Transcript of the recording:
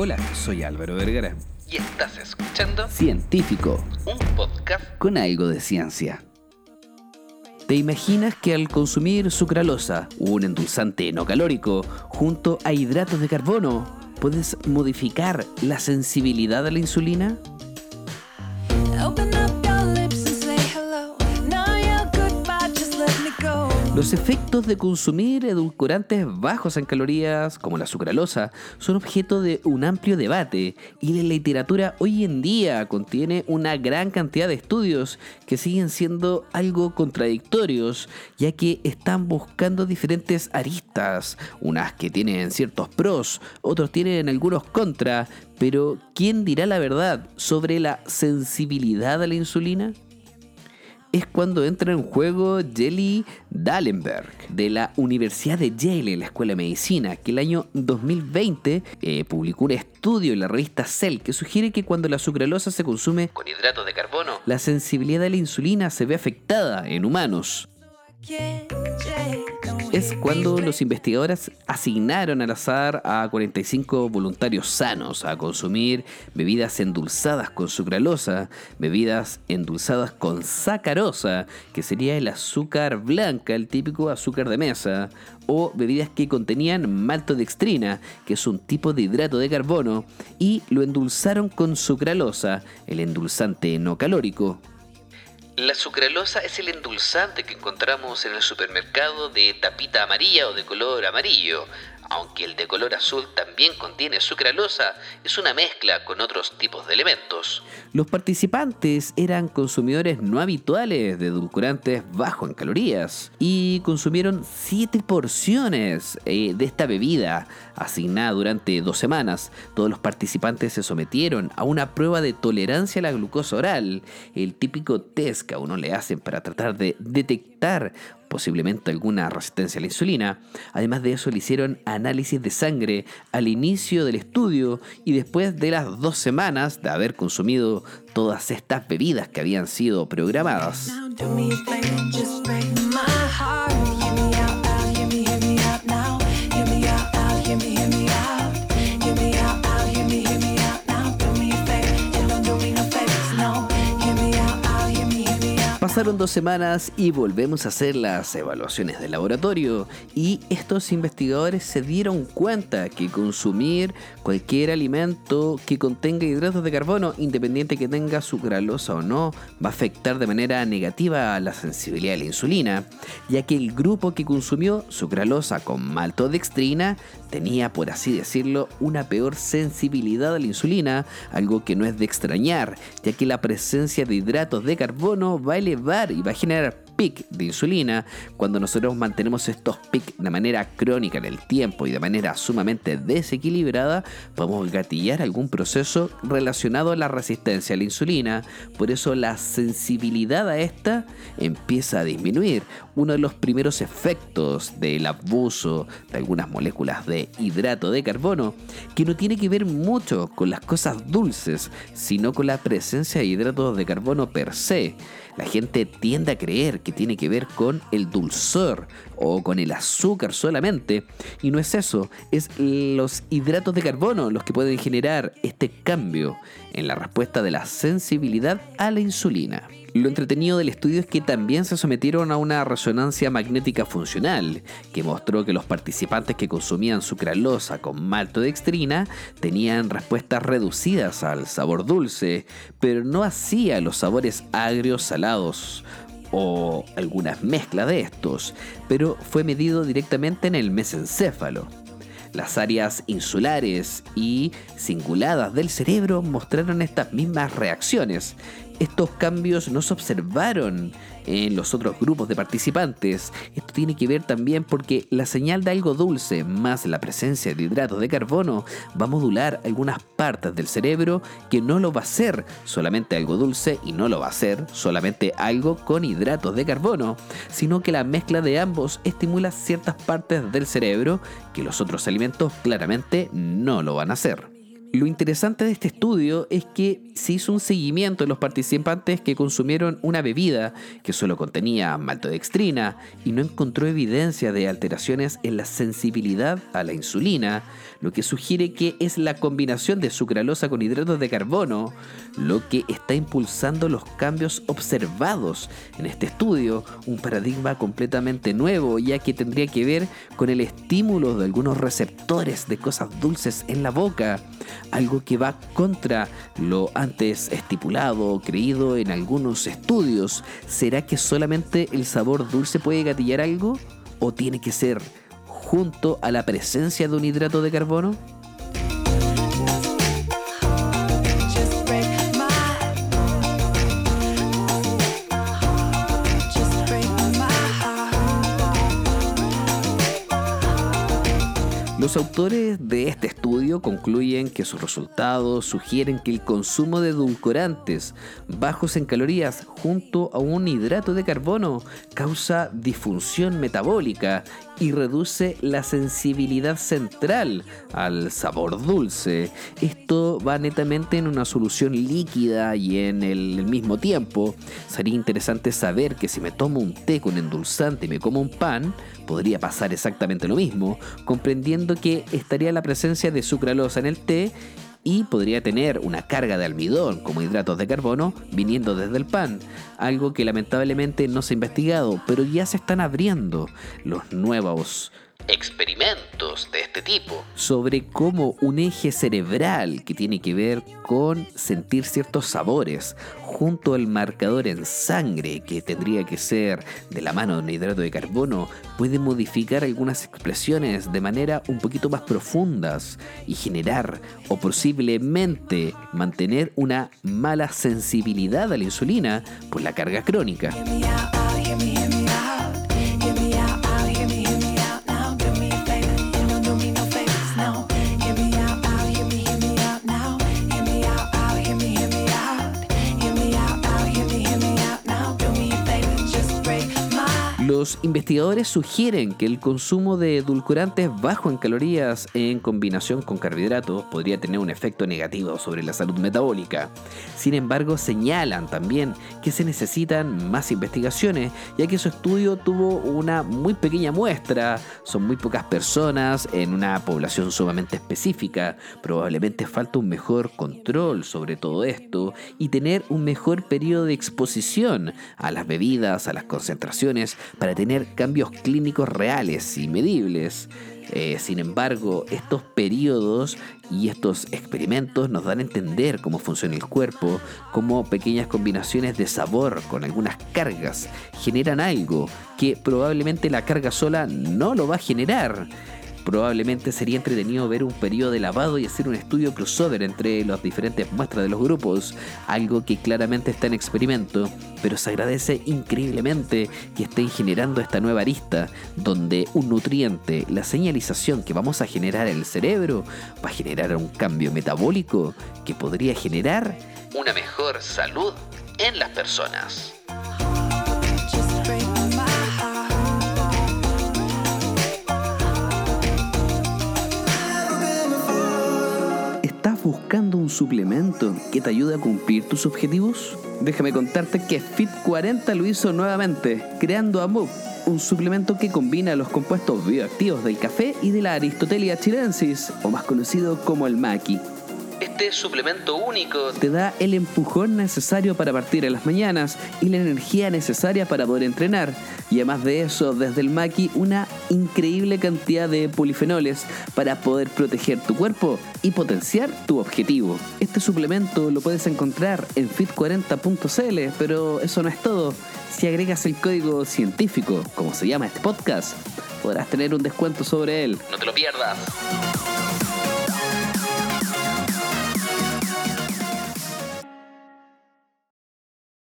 Hola, soy Álvaro Vergara. Y estás escuchando Científico, un podcast con algo de ciencia. ¿Te imaginas que al consumir sucralosa, un endulzante no calórico, junto a hidratos de carbono, puedes modificar la sensibilidad a la insulina? Los efectos de consumir edulcorantes bajos en calorías, como la sucralosa, son objeto de un amplio debate y la literatura hoy en día contiene una gran cantidad de estudios que siguen siendo algo contradictorios, ya que están buscando diferentes aristas, unas que tienen ciertos pros, otros tienen algunos contra, pero ¿quién dirá la verdad sobre la sensibilidad a la insulina? Es cuando entra en juego Jelly Dallenberg de la Universidad de Yale en la Escuela de Medicina, que el año 2020 eh, publicó un estudio en la revista Cell que sugiere que cuando la sucralosa se consume con hidratos de carbono. la sensibilidad de la insulina se ve afectada en humanos. Es cuando los investigadores asignaron al azar a 45 voluntarios sanos a consumir bebidas endulzadas con sucralosa, bebidas endulzadas con sacarosa, que sería el azúcar blanca, el típico azúcar de mesa, o bebidas que contenían maltodextrina, que es un tipo de hidrato de carbono, y lo endulzaron con sucralosa, el endulzante no calórico. La sucralosa es el endulzante que encontramos en el supermercado de tapita amarilla o de color amarillo. Aunque el de color azul también contiene sucralosa, es una mezcla con otros tipos de elementos. Los participantes eran consumidores no habituales de edulcorantes bajo en calorías y consumieron 7 porciones eh, de esta bebida asignada durante dos semanas. Todos los participantes se sometieron a una prueba de tolerancia a la glucosa oral, el típico test que a uno le hacen para tratar de detectar posiblemente alguna resistencia a la insulina. Además de eso, le hicieron análisis de sangre al inicio del estudio y después de las dos semanas de haber consumido todas estas bebidas que habían sido programadas. Pasaron dos semanas y volvemos a hacer las evaluaciones del laboratorio. Y estos investigadores se dieron cuenta que consumir cualquier alimento que contenga hidratos de carbono, independiente que tenga sucralosa o no, va a afectar de manera negativa a la sensibilidad de la insulina, ya que el grupo que consumió sucralosa con maltodextrina tenía, por así decirlo, una peor sensibilidad a la insulina, algo que no es de extrañar, ya que la presencia de hidratos de carbono va a elevar y va a generar pic de insulina. Cuando nosotros mantenemos estos pics de manera crónica en el tiempo y de manera sumamente desequilibrada, podemos gatillar algún proceso relacionado a la resistencia a la insulina. Por eso la sensibilidad a esta empieza a disminuir. Uno de los primeros efectos del abuso de algunas moléculas de hidrato de carbono, que no tiene que ver mucho con las cosas dulces, sino con la presencia de hidratos de carbono per se. La gente tiende a creer que tiene que ver con el dulzor o con el azúcar solamente. Y no es eso, es los hidratos de carbono los que pueden generar este cambio en la respuesta de la sensibilidad a la insulina. Lo entretenido del estudio es que también se sometieron a una resonancia magnética funcional, que mostró que los participantes que consumían sucralosa con maltodextrina tenían respuestas reducidas al sabor dulce, pero no así a los sabores agrios salados o algunas mezclas de estos, pero fue medido directamente en el mesencéfalo. Las áreas insulares y cinguladas del cerebro mostraron estas mismas reacciones. Estos cambios no se observaron en los otros grupos de participantes. Esto tiene que ver también porque la señal de algo dulce más la presencia de hidratos de carbono va a modular algunas partes del cerebro que no lo va a hacer solamente algo dulce y no lo va a hacer solamente algo con hidratos de carbono, sino que la mezcla de ambos estimula ciertas partes del cerebro que los otros alimentos claramente no lo van a hacer. Lo interesante de este estudio es que se hizo un seguimiento de los participantes que consumieron una bebida que solo contenía maltodextrina y no encontró evidencia de alteraciones en la sensibilidad a la insulina, lo que sugiere que es la combinación de sucralosa con hidratos de carbono lo que está impulsando los cambios observados en este estudio, un paradigma completamente nuevo ya que tendría que ver con el estímulo de algunos receptores de cosas dulces en la boca algo que va contra lo antes estipulado o creído en algunos estudios. ¿Será que solamente el sabor dulce puede gatillar algo? ¿O tiene que ser junto a la presencia de un hidrato de carbono? Los autores de este estudio concluyen que sus resultados sugieren que el consumo de edulcorantes bajos en calorías junto a un hidrato de carbono causa disfunción metabólica y reduce la sensibilidad central al sabor dulce. Esto va netamente en una solución líquida y en el, mismo tiempo. Sería interesante saber que si me tomo un té con endulzante y me como un pan, podría pasar exactamente lo mismo, comprendiendo que estaría la presencia de sucralosa en el té y podría tener una carga de almidón como hidratos de carbono viniendo desde el pan, algo que lamentablemente no se ha investigado, pero ya se están abriendo los nuevos Experimentos de este tipo. sobre cómo un eje cerebral que tiene que ver con sentir ciertos sabores junto al marcador en sangre que tendría que ser de la mano de un hidrato de carbono puede modificar algunas expresiones de manera un poquito más profundas y generar o posiblemente mantener una mala sensibilidad a la insulina por la carga crónica. Investigadores sugieren que el consumo de edulcorantes bajo en calorías en combinación con carbohidratos podría tener un efecto negativo sobre la salud metabólica. Sin embargo, señalan también que se necesitan más investigaciones, ya que su estudio tuvo una muy pequeña muestra, son muy pocas personas en una población sumamente específica. Probablemente falta un mejor control sobre todo esto y tener un mejor periodo de exposición a las bebidas, a las concentraciones, para tener cambios clínicos reales y medibles. Eh, sin embargo, estos periodos y estos experimentos nos dan a entender cómo funciona el cuerpo, cómo pequeñas combinaciones de sabor con algunas cargas generan algo que probablemente la carga sola no lo va a generar. Probablemente sería entretenido ver un periodo de lavado y hacer un estudio crossover entre las diferentes muestras de los grupos, algo que claramente está en experimento, pero se agradece increíblemente que estén generando esta nueva arista, donde un nutriente, la señalización que vamos a generar en el cerebro, va a generar un cambio metabólico que podría generar Una mejor salud en las personas. ¿Estás buscando un suplemento que te ayude a cumplir tus objetivos? Déjame contarte que Fit 40 lo hizo nuevamente, creando AMUP, un suplemento que combina los compuestos bioactivos del café y de la Aristotelia chilensis, o más conocido como el maqui. Este suplemento único Te da el empujón necesario para partir en las mañanas y la energía necesaria para poder entrenar. Y además de eso, desde el maqui, una increíble cantidad de polifenoles para poder proteger tu cuerpo y potenciar tu objetivo. Este suplemento lo puedes encontrar en fit40.cl, pero eso no es todo. Si agregas el código científico, como se llama este podcast, podrás tener un descuento sobre él. no te lo pierdas.